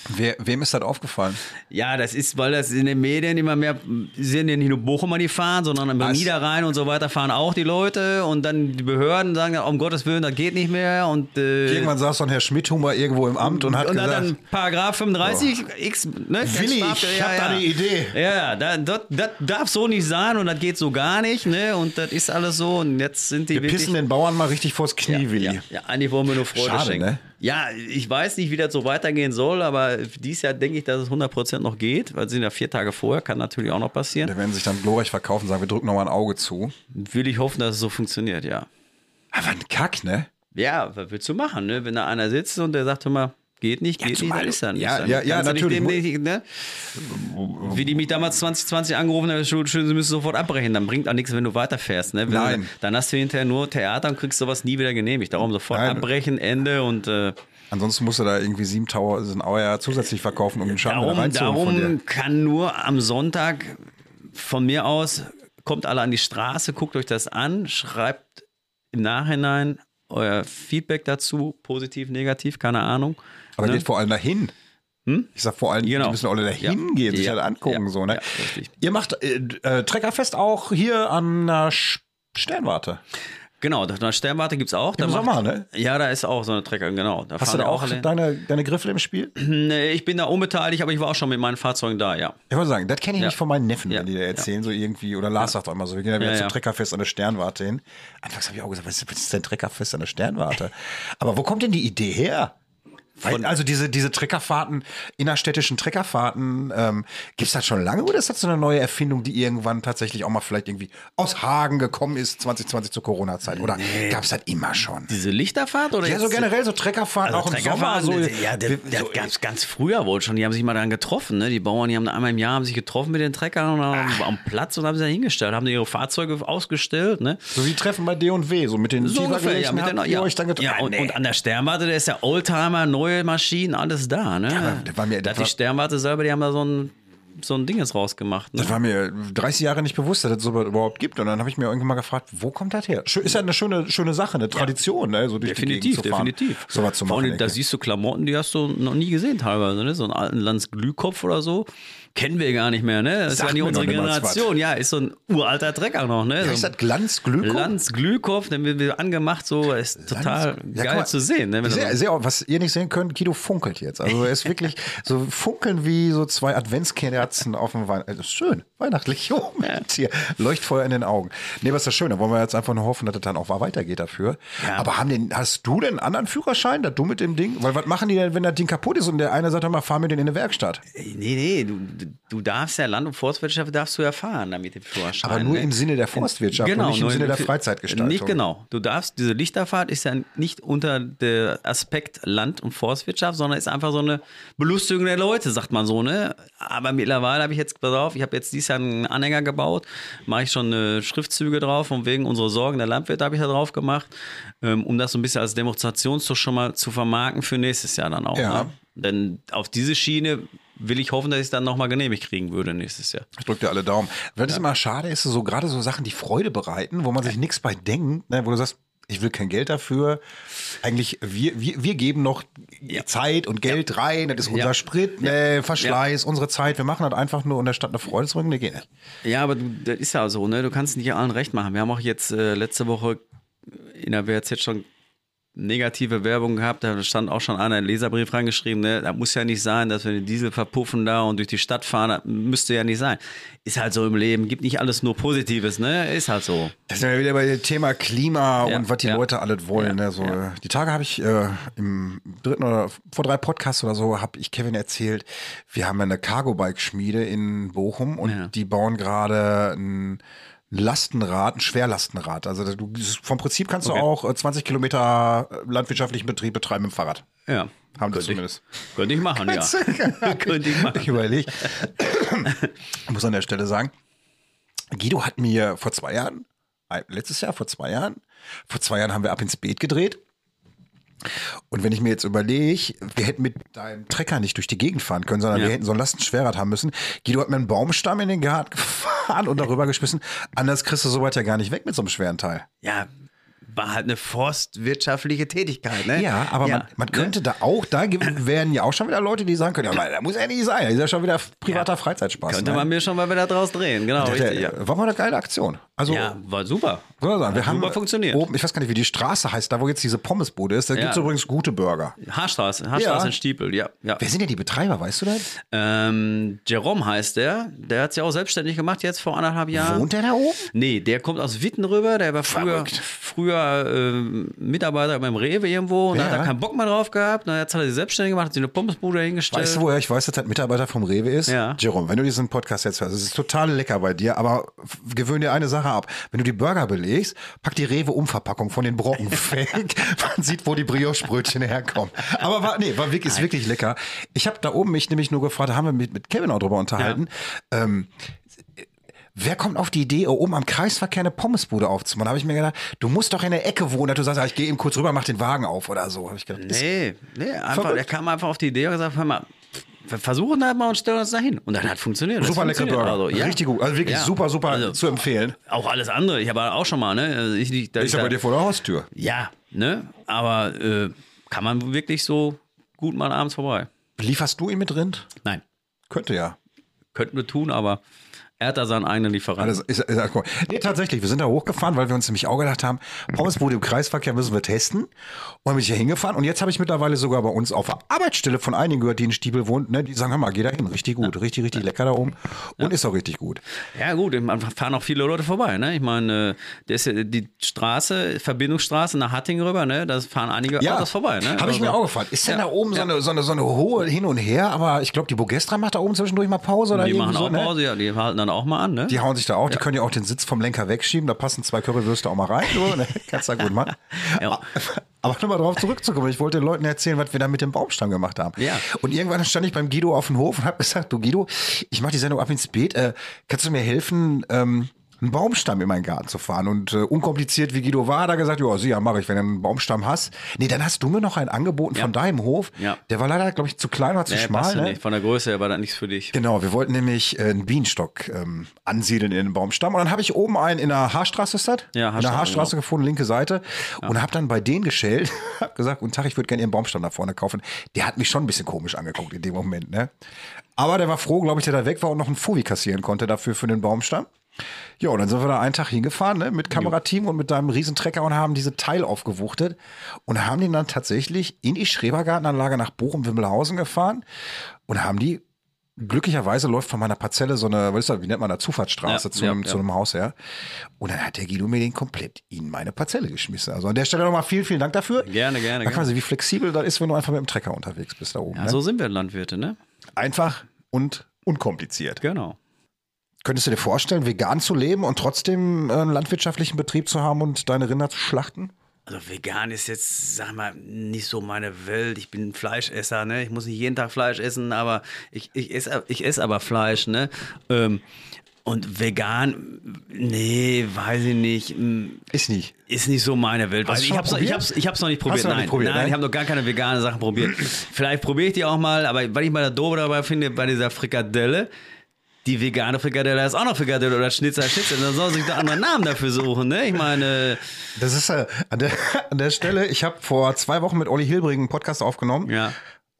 Wer, wem ist das aufgefallen? Ja, das ist, weil das in den Medien immer mehr, sind ja nicht nur Bochumer, die fahren, sondern im Was? Niederrhein und so weiter fahren auch die Leute und dann die Behörden sagen, um Gottes Willen, das geht nicht mehr und äh, Irgendwann saß dann Herr Schmidhumer irgendwo im Amt und hat und dann, gesagt, dann Paragraph 35 X, ne? Willi, ich hab da eine Idee. Ja, ja, das, das darf so nicht sein und das geht so gar nicht, ne? Und das ist alles so und jetzt sind die wir pissen den Bauern mal richtig vors Knie, Willi. ja, ja, eigentlich wollen wir nur Freude Schade, schenken. ne? Ja, ich weiß nicht, wie das so weitergehen soll, aber dieses Jahr denke ich, dass es 100% noch geht, weil es sind ja vier Tage vorher, kann natürlich auch noch passieren. Da werden sich dann glorreich verkaufen und sagen, wir drücken noch mal ein Auge zu. Will ich hoffen, dass es so funktioniert, ja. Aber ein Kack, ne? Ja, was willst du machen, ne? Wenn da einer sitzt und der sagt, mal, geht nicht, geht nicht, dann ist er nicht. ja, ja, ja, natürlich. Nicht, ne? Wie die mich damals 2020 angerufen haben, schön, schön, sie müssen sofort abbrechen. Dann bringt auch nichts, wenn du weiterfährst. Ne? Wenn Nein. Du, dann hast du hinterher nur Theater und kriegst sowas nie wieder genehmigt. Darum sofort Nein. abbrechen, Ende und äh, Ansonsten musst du da irgendwie 7000 Euro zusätzlich verkaufen, um den Schaden darum, reinzuholen von dir. darum kann nur am Sonntag von mir aus, kommt alle an die Straße, guckt euch das an, schreibt im Nachhinein euer Feedback dazu, positiv, negativ, keine Ahnung. Aber ne? geht vor allem dahin. Ich sag vor allem, Genau. die müssen alle dahin Ja. gehen, sich Ja. halt angucken. Ja. So, ne? Ja. Ihr macht äh, äh, Treckerfest auch hier an der Sternwarte. Genau, da Sternwarte gibt es auch. Da Im macht- Sommer, ne? Ja, da ist auch so eine Trecker, genau. Da Hast du da auch alle- deine, deine Griffel im Spiel? Nee, ich bin da unbeteiligt, aber ich war auch schon mit meinen Fahrzeugen da, ja. Ich wollte sagen, das kenne ich Ja. nicht von meinen Neffen, Ja. wenn die da erzählen, so irgendwie. Oder Lars sagt auch immer so, wir gehen ja wieder Ja, zum ja. Treckerfest an der Sternwarte hin. Anfangs habe ich auch gesagt, was ist, was ist denn Treckerfest an der Sternwarte? Aber wo kommt denn die Idee her? Weil, also diese, diese Treckerfahrten, innerstädtischen Treckerfahrten, ähm, gibt es das schon lange oder ist das so eine neue Erfindung, die irgendwann tatsächlich auch mal vielleicht irgendwie aus Hagen gekommen ist, 2020 zur Corona-Zeit? Oder gab es das immer schon? Diese Lichterfahrt oder Ja, so generell so Treckerfahrten, Also auch im Sommer. So, ja, das, das gab es ganz früher wohl schon. Die haben sich mal daran getroffen. Ne? Die Bauern, die haben einmal im Jahr haben sich getroffen mit den Treckern und haben am Platz und haben sie da hingestellt, haben ihre Fahrzeuge ausgestellt. Ne? so wie Treffen bei D&W, so mit den So ungefähr, ja, mit den, ja, euch dann getroffen. ja, und, Nee. und an der Sternwarte, da ist der Oldtimer, neue Maschinen, alles da. Ne? aber das war mir- da das hat die war- Sternwarte selber, die haben da so ein, so ein Ding jetzt rausgemacht. Ne? Das war mir 30 Jahre nicht bewusst, dass es sowas überhaupt gibt. Und dann habe ich mir irgendwann mal gefragt, wo kommt das her? Ist ja eine schöne, schöne Sache, eine Tradition, ne? so durch die Definitiv, Gegend zu fahren. definitiv. Sowas zu Vor machen. allem, da siehst du Klamotten, die hast du noch nie gesehen teilweise, ne? So einen alten Landsglühkopf oder so. Kennen wir gar nicht mehr, ne? Das ist Sag ja nicht unsere Generation. Ja, ist so ein uralter Trecker noch, ne? Wie so heißt ein das Glanzglück? Landsglühkopf, den wird angemacht, so ist total geil zu sehen. Ne? Sehr, sehr, was ihr nicht sehen könnt, Guido funkelt jetzt. Also er ist wirklich so funkeln wie so zwei Adventskerzen auf dem. Das ist schön, weihnachtlich. Oh, Mensch, hier Leuchtfeuer in den Augen. Nee, was ist das Schöne? Wollen wir jetzt einfach nur hoffen, dass es dann auch weitergeht dafür. Ja. Aber haben den, hast du denn einen anderen Führerschein, da du mit dem Ding? Weil was machen die denn, wenn das Ding kaputt ist und der eine sagt, mal, fahr mir den in eine Werkstatt? Nee, nee, du, du darfst ja Land- und Forstwirtschaft darfst du erfahren damit dem Führerschein. Aber nur ne? im Sinne der Forstwirtschaft und nicht im nur Sinne der Freizeitgestaltung. Nicht genau. Du darfst, diese Lichterfahrt ist ja nicht unter der Aspekt Land- und Forstwirtschaft, sondern ist einfach so eine Belustigung der Leute, sagt man so, ne? Aber mittlerweile habe ich jetzt, pass auf, ich habe jetzt dieses Jahr einen Anhänger gebaut, mache ich schon äh, Schriftzüge drauf und wegen unserer Sorgen der Landwirte habe ich da drauf gemacht, ähm, um das so ein bisschen als Demonstrationszug schon mal zu vermarkten für nächstes Jahr dann auch. Ja. Ne? Denn auf diese Schiene will ich hoffen, dass ich es dann nochmal genehmigt kriegen würde nächstes Jahr. Ich drücke dir alle Daumen. Wenn es immer schade ist, so gerade so Sachen, die Freude bereiten, wo man sich nichts bei denkt, ne, wo du sagst, ich will kein Geld dafür. Eigentlich, wir, wir, wir geben noch Zeit und Geld rein, das ist unser Ja. Sprit, ne, Verschleiß, unsere Zeit. Wir machen das einfach nur, um der Stadt eine Freude zu bringen. Nee, geht nicht. Ja, aber du, das ist ja so, ne? Du kannst nicht allen recht machen. Wir haben auch jetzt äh, letzte Woche in der WRZ schon negative Werbung gehabt. Da stand auch schon einer einen Leserbrief reingeschrieben, ne? Da muss ja nicht sein, dass wir den Diesel verpuffen da und durch die Stadt fahren. Müsste ja nicht sein. Ist halt so im Leben. Gibt nicht alles nur Positives, ne? Ist halt so. Das sind wir wieder bei dem Thema Klima Ja, und was die ja. Leute alles wollen. Ja, ne? so, ja. Die Tage habe ich äh, im dritten oder vor drei Podcasts oder so, habe ich Kevin erzählt, wir haben eine Cargo-Bike-Schmiede in Bochum und Ja. die bauen gerade ein Lastenrad, ein Schwerlastenrad. Also du, vom Prinzip kannst Okay. du auch äh, 20 Kilometer äh, landwirtschaftlichen Betrieb betreiben mit dem Fahrrad. Ja. Haben Könnte zumindest. Ich, könnte ich machen, ja. könnte ich machen. Ich überlege. ich muss an der Stelle sagen, Guido hat mir vor zwei Jahren, äh, letztes Jahr, vor zwei Jahren, vor zwei Jahren haben wir ab ins Beet gedreht. Und wenn ich mir jetzt überlege, wir hätten mit deinem Trecker nicht durch die Gegend fahren können, sondern Ja. wir hätten so ein Lastenschwerrad haben müssen. Guido hat mir einen Baumstamm in den Garten gefahren und darüber geschmissen. Anders kriegst du so weit ja gar nicht weg mit so einem schweren Teil. Ja, war halt eine forstwirtschaftliche Tätigkeit, ne? Ja, aber man, man ne? könnte da auch, da wären ja auch schon wieder Leute, die sagen können, ja, aber da muss ja nicht sein. Das ist ja schon wieder privater Freizeitspaß. Könnte ne? man mir schon mal wieder draus drehen, genau. Der- richtig, ja. War mal eine geile Aktion. Also, ja, war super. sagen, wir haben super funktioniert. oben, ich weiß gar nicht, wie die Straße heißt, da wo jetzt diese Pommesbude ist, da Ja. gibt's übrigens gute Burger. Haarstraße, Haarstraße Ja. in Stiepel, ja. ja. Wer sind denn die Betreiber, weißt du das? Ähm, Jerome heißt der. Der hat sich auch selbstständig gemacht jetzt vor anderthalb Jahren. Wohnt der da oben? Nee, der kommt aus Witten rüber. Der war früher, Verrückt. früher ähm, Mitarbeiter beim Rewe irgendwo und da hat Ja. er keinen Bock mehr drauf gehabt. Na, jetzt hat er sich selbstständig gemacht, hat sich eine Pommesbude hingestellt. Weißt du, woher ich weiß, dass das Mitarbeiter vom Rewe ist? Ja. Jerome, wenn du diesen Podcast jetzt hörst, es ist total lecker bei dir, aber gewöhn dir eine Sache ab. Wenn du die Burger belegst, pack die Rewe-Umverpackung von den Brocken weg. Man sieht, wo die Brioche-Brötchen herkommen. Aber war, nee, war wirklich, ist wirklich lecker. Ich habe da oben mich nämlich nur gefragt, da haben wir mit, mit Kevin auch drüber unterhalten. Ähm, Wer kommt auf die Idee, oben am Kreisverkehr eine Pommesbude aufzumachen? Da habe ich mir gedacht, du musst doch in der Ecke wohnen, dass du sagst, ah, ich gehe eben kurz rüber, mach den Wagen auf oder so. Hab ich gedacht, Nee, nee, einfach, Verrückt. der kam einfach auf die Idee und gesagt, hör mal, wir versuchen das mal und stellen uns da hin. Und dann hat funktioniert. Super lecker. Burger. Also, ja. Richtig gut. Also wirklich Ja. super, super Also, zu empfehlen. Auch alles andere. Ich habe auch schon mal, ne? Also ich, ich, Ist ja da- bei dir vor der Haustür. Ja, ne? Aber äh, kann man wirklich so gut mal abends vorbei? Lieferst du ihn mit Rind? Nein. Könnte ja. Könnten wir tun, aber er hat da seinen eigenen Lieferanten. Alles ist, ist, ist, nee, tatsächlich, wir sind da hochgefahren, weil wir uns nämlich auch gedacht haben, Pommesbude im Kreisverkehr müssen wir testen. Und bin ich hier hingefahren. Und jetzt habe ich mittlerweile sogar bei uns auf der Arbeitsstelle von einigen gehört, die in Stiebel wohnen, ne, die sagen, hör mal, geh da hin, richtig gut, richtig, richtig lecker da oben. Und ist auch richtig gut. Ja, gut, man fahren auch viele Leute vorbei. Ne? Ich meine, äh, der ist ja die Straße, Verbindungsstraße nach Hattingen rüber, ne? da fahren einige Autos vorbei. Ne? Habe ich mir Also- auch gefragt. Ist denn Ja, da oben so, ja. eine, so, eine, so eine hohe Hin und Her? Aber ich glaube, die Bogestra macht da oben zwischendurch mal Pause oder Die machen so, auch ne? Pause, ja, die halten dann auch mal an. Ne? Die hauen sich da auch, die können ja auch den Sitz vom Lenker wegschieben, da passen zwei Currywürste auch mal rein. So, ne? Kannst du da gut machen. Ja. Aber nochmal darauf zurückzukommen, ich wollte den Leuten erzählen, was wir da mit dem Baumstamm gemacht haben. Ja. Und irgendwann stand ich beim Guido auf dem Hof und habe gesagt, du Guido, ich mache die Sendung ab ins Beet, äh, kannst du mir helfen, ähm, einen Baumstamm in meinen Garten zu fahren. Und äh, unkompliziert wie Guido war, er gesagt, ja, sicher, mache ich, wenn du einen Baumstamm hast. Nee, dann hast du mir noch einen angeboten von deinem Hof. Ja. Der war leider, glaube ich, zu klein oder zu Nee, schmal. Ne? nicht. Von der Größe her war das nichts für dich. Genau, wir wollten nämlich äh, einen Bienenstock ähm, ansiedeln in den Baumstamm. Und dann habe ich oben einen in der Haarstraße, ist das? Ja, in der Haarstraße, Haarstraße genau. gefunden, linke Seite. Und habe dann bei denen geschellt, habe gesagt, guten Tag, ich würde gerne Ihren Baumstamm da vorne kaufen. Der hat mich schon ein bisschen komisch angeguckt in dem Moment. Ne? Aber der war froh, glaube ich, der da weg war und noch einen Fuvi kassieren konnte dafür für den Baumstamm. Ja, und dann sind wir da einen Tag hingefahren ne, mit Kamerateam und mit deinem Riesentrecker und haben diese Teil aufgewuchtet und haben den dann tatsächlich in die Schrebergartenanlage nach Bochum-Wimmelhausen gefahren und haben die glücklicherweise läuft von meiner Parzelle so eine, was ist das, wie nennt man das, Zufahrtsstraße Ja, zu, ja, einem, ja. zu einem Haus her. Und dann hat der Guido mir den komplett in meine Parzelle geschmissen. Also an der Stelle nochmal vielen, vielen Dank dafür. Gerne, gerne, Da kann man gerne. sehen, wie flexibel das ist, wenn du einfach mit dem Trecker unterwegs bist da oben. Ja, ne? so sind wir Landwirte, ne? Einfach und unkompliziert. Genau. Könntest du dir vorstellen, vegan zu leben und trotzdem äh, einen landwirtschaftlichen Betrieb zu haben und deine Rinder zu schlachten? Also vegan ist jetzt, sag mal, nicht so meine Welt. Ich bin Fleischesser, ne? Ich muss nicht jeden Tag Fleisch essen, aber ich, ich esse ich ess aber Fleisch, ne? Ähm, und vegan, nee, weiß ich nicht. mm, Ist nicht. Ist nicht so meine Welt. Hast ich hab's, noch- ich, probiert? hab's, ich hab's noch nicht probiert. Nein, nicht probiert, nein, nein? ich habe noch gar keine veganen Sachen probiert. Vielleicht probiere ich die auch mal, aber weil ich mal das Doofe dabei finde, bei dieser Frikadelle, die vegane Frikadelle ist auch noch Frikadelle oder Schnitzel, Schnitzel. Dann soll sich da andere Namen dafür suchen, ne? Ich meine, Das ist äh, an, der, an der Stelle, ich habe vor zwei Wochen mit Olli Hilbring einen Podcast aufgenommen. ja.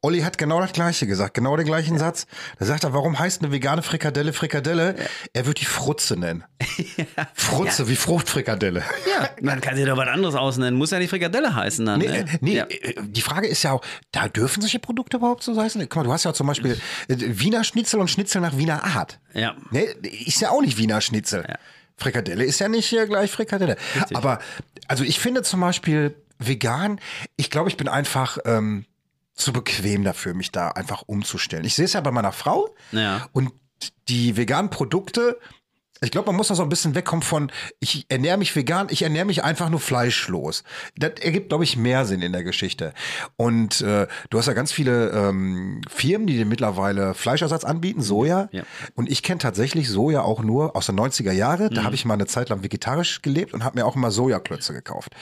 Olli hat genau das Gleiche gesagt, genau den gleichen Satz. Da sagt er, warum heißt eine vegane Frikadelle Frikadelle? Er wird die Frutze nennen. Frutze, wie Fruchtfrikadelle. Ja, man kann sich doch was anderes ausnennen. Muss ja nicht Frikadelle heißen dann. Nee, ne? äh, nee Ja. äh, die Frage ist ja auch, da dürfen solche Produkte überhaupt so heißen? Guck mal, du hast ja zum Beispiel äh, Wiener Schnitzel und Schnitzel nach Wiener Art. Ja. Ne, ist ja auch nicht Wiener Schnitzel. Ja. Frikadelle ist ja nicht hier gleich Frikadelle. Aber, also ich finde zum Beispiel vegan, ich glaube, ich bin einfach ähm, zu bequem dafür, mich da einfach umzustellen. Ich sehe es ja bei meiner Frau Ja. und die veganen Produkte, Ich glaube, man muss noch so ein bisschen wegkommen von, ich ernähre mich vegan, ich ernähre mich einfach nur fleischlos. Das ergibt, glaube ich, mehr Sinn in der Geschichte. Und äh, du hast ja ganz viele ähm, Firmen, die dir mittlerweile Fleischersatz anbieten, Soja. Ja. Und ich kenne tatsächlich Soja auch nur aus den 90er Jahre. Da habe ich mal eine Zeit lang vegetarisch gelebt und habe mir auch immer Sojaklötze gekauft.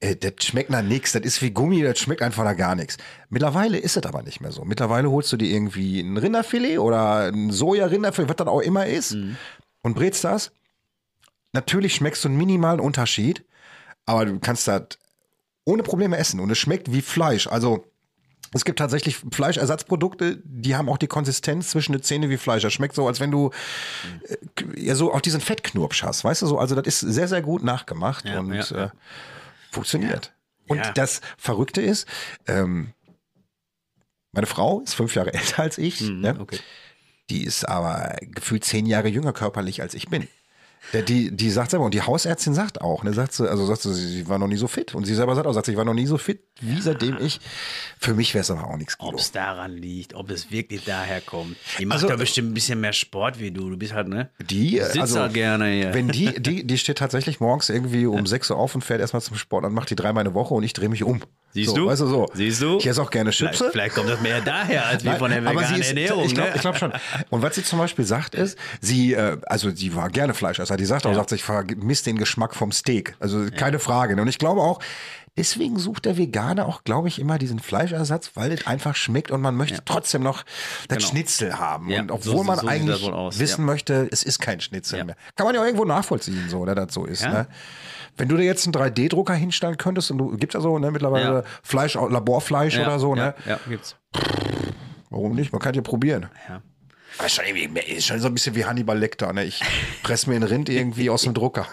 Äh, das schmeckt nach nichts, das ist wie Gummi, das schmeckt einfach nach gar nichts. Mittlerweile ist es aber nicht mehr so. Mittlerweile holst du dir irgendwie ein Rinderfilet oder ein Soja-Rinderfilet, was das auch immer ist, und brätst das. Natürlich schmeckst du einen minimalen Unterschied, aber du kannst das ohne Probleme essen und es schmeckt wie Fleisch. Also es gibt tatsächlich Fleischersatzprodukte, die haben auch die Konsistenz zwischen den Zähnen wie Fleisch. Das schmeckt so, als wenn du äh, ja so auch diesen Fettknurpsch hast, weißt du so. Also das ist sehr, sehr gut nachgemacht Ja, und ja. Äh, funktioniert. Und Ja. das Verrückte ist, ähm, meine Frau ist fünf Jahre älter als ich. ne? Mhm, okay. Die ist aber gefühlt zehn Jahre jünger körperlich als ich bin. Die, die sagt selber, und die Hausärztin sagt auch, ne, sagt sie, also sagt sie, sie war noch nie so fit. Und sie selber sagt auch, sagt sie, ich war noch nie so fit, wie seitdem ich. Für mich wäre es aber auch nichts Ob es daran liegt, ob es wirklich daher kommt. Die macht Also- ja bestimmt ein bisschen mehr Sport wie du. Du bist halt, ne? Die, Sitzt also, halt gerne hier. wenn die, die, die steht tatsächlich morgens irgendwie um 6 Uhr auf und fährt erstmal zum Sport, dann macht die dreimal eine Woche und ich drehe mich um. Siehst so, du? Weißt du so. Siehst du? Ich esse auch gerne vielleicht, Chipse. vielleicht kommt das mehr daher, als wie von der aber veganen sie ist, Ernährung. Ich glaube ne? glaub schon. Und was sie zum Beispiel sagt ist, sie, äh, also sie war gerne Fleischesser. Die sagt auch, Ja. sagt, ich vermisse den Geschmack vom Steak. Also keine Frage. ne? Und ich glaube auch, deswegen sucht der Veganer auch, glaube ich, immer diesen Fleischersatz, weil es einfach schmeckt und man möchte trotzdem noch das Genau. Schnitzel haben. Ja, und so- obwohl man so sieht das eigentlich wissen ja. möchte, es ist kein Schnitzel Ja. mehr. Kann man ja auch irgendwo nachvollziehen, so, oder das so ist. Ja. Ne? Wenn du dir jetzt einen 3D-Drucker hinstellen könntest und du gibt ja so ne, mittlerweile Ja. Fleisch, Laborfleisch ja, oder so, ja, ne? Ja, gibt's. Warum nicht? Man kann ja probieren. Ja. Aber ist schon, irgendwie, ist schon so ein bisschen wie Hannibal Lecter. Ne? Ich press mir einen Rind irgendwie aus dem Drucker.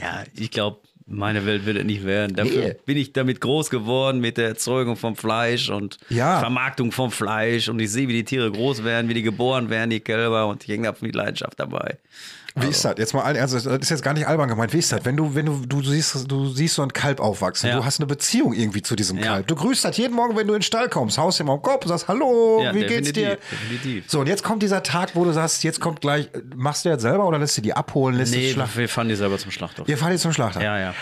Ja, ich glaube, meine Welt wird es nicht werden. Dafür Nee. bin ich damit groß geworden mit der Erzeugung von Fleisch und Ja. Vermarktung von Fleisch und ich sehe, wie die Tiere groß werden, wie die geboren werden, die Kälber und ich hänge da mit Leidenschaft dabei. Wie ist das? Jetzt mal allen Ernst, das ist jetzt gar nicht albern gemeint. Wie ist das? Wenn du, wenn du, du siehst, du siehst so ein Kalb aufwachsen, Ja. du hast eine Beziehung irgendwie zu diesem Ja. Kalb. Du grüßt das jeden Morgen, wenn du in den Stall kommst, haust ihm am Kopf und sagst, hallo, Ja, wie geht's dir? definitiv, definitiv. So, und jetzt kommt dieser Tag, wo du sagst, jetzt kommt gleich, machst du jetzt selber oder lässt du die abholen, lässt Nee, wir fahren die selber zum Schlachthof. Ihr fahrt jetzt zum Schlachter. Ja, ja.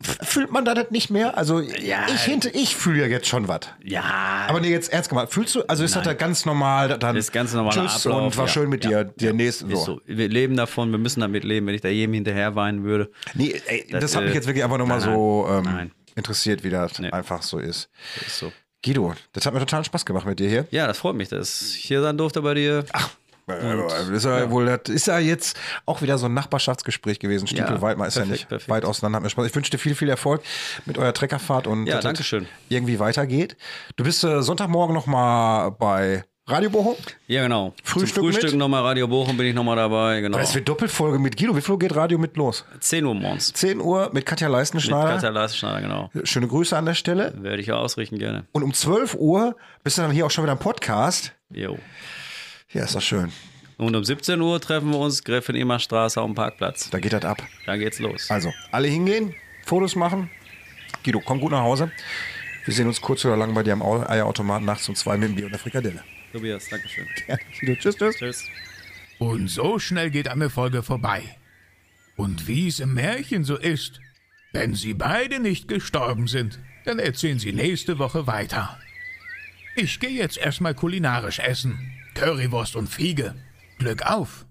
Fühlt man da das nicht mehr? Also Ja. ich, hinter, ich fühle ja jetzt schon was. Ja, Aber nee, jetzt ernst gemacht. Fühlst du, also ist das da ganz normal, dann Das ist ganz normaler tschüss Ablauf, und war ja. schön mit Ja. dir, der nächste. ist So. so. Wir leben davon, wir müssen damit leben. Wenn ich da jedem hinterher weinen würde, Nee, ey, das, Das, hat mich jetzt wirklich einfach nochmal so ähm, interessiert, wie das Nee. einfach so ist. das ist so. Guido, das hat mir total Spaß gemacht mit dir hier. Ja, das freut mich, dass ich hier sein durfte bei dir. Ach, Äh, ist ja, wohl, das ist ja jetzt auch wieder so ein Nachbarschaftsgespräch gewesen. Stiepel Ja, Weidmar ist ja perfekt, nicht perfekt. weit auseinander. Hat mir Spaß. Ich wünsche dir viel, viel Erfolg mit eurer Treckerfahrt und Ja, dass das danke schön. irgendwie weitergeht. Du bist äh, Sonntagmorgen nochmal bei Radio Bochum. ja, genau. Frühstück Zum Frühstück mit? nochmal Radio Bochum bin ich nochmal dabei. Genau. Es wird Doppelfolge mit Guido. Wie viel Uhr geht Radio mit los? 10 Uhr morgens. 10 Uhr mit Katja Mit Leistenschneider. Katja Leistschneider, genau. Schöne Grüße an der Stelle. Werde ich ja ausrichten gerne. Und um 12 Uhr bist du dann hier auch schon wieder im Podcast. Jo. Ja, ist doch schön. Und um 17 Uhr treffen wir uns Gräfin Emer Straße auf dem Parkplatz. Da geht das ab. Da geht's los. Also, alle hingehen, Fotos machen. Guido, komm gut nach Hause. Wir sehen uns kurz oder lang bei dir am Au- Eierautomaten nachts um zwei mit dem Bier und der Frikadelle. Tobias, Dankeschön. Guido, tschüss, tschüss. Tschüss. Und so schnell geht eine Folge vorbei. Und wie es im Märchen so ist, wenn sie beide nicht gestorben sind, dann erzählen sie nächste Woche weiter. Ich gehe jetzt erstmal kulinarisch essen. Currywurst und Fiege. Glück auf!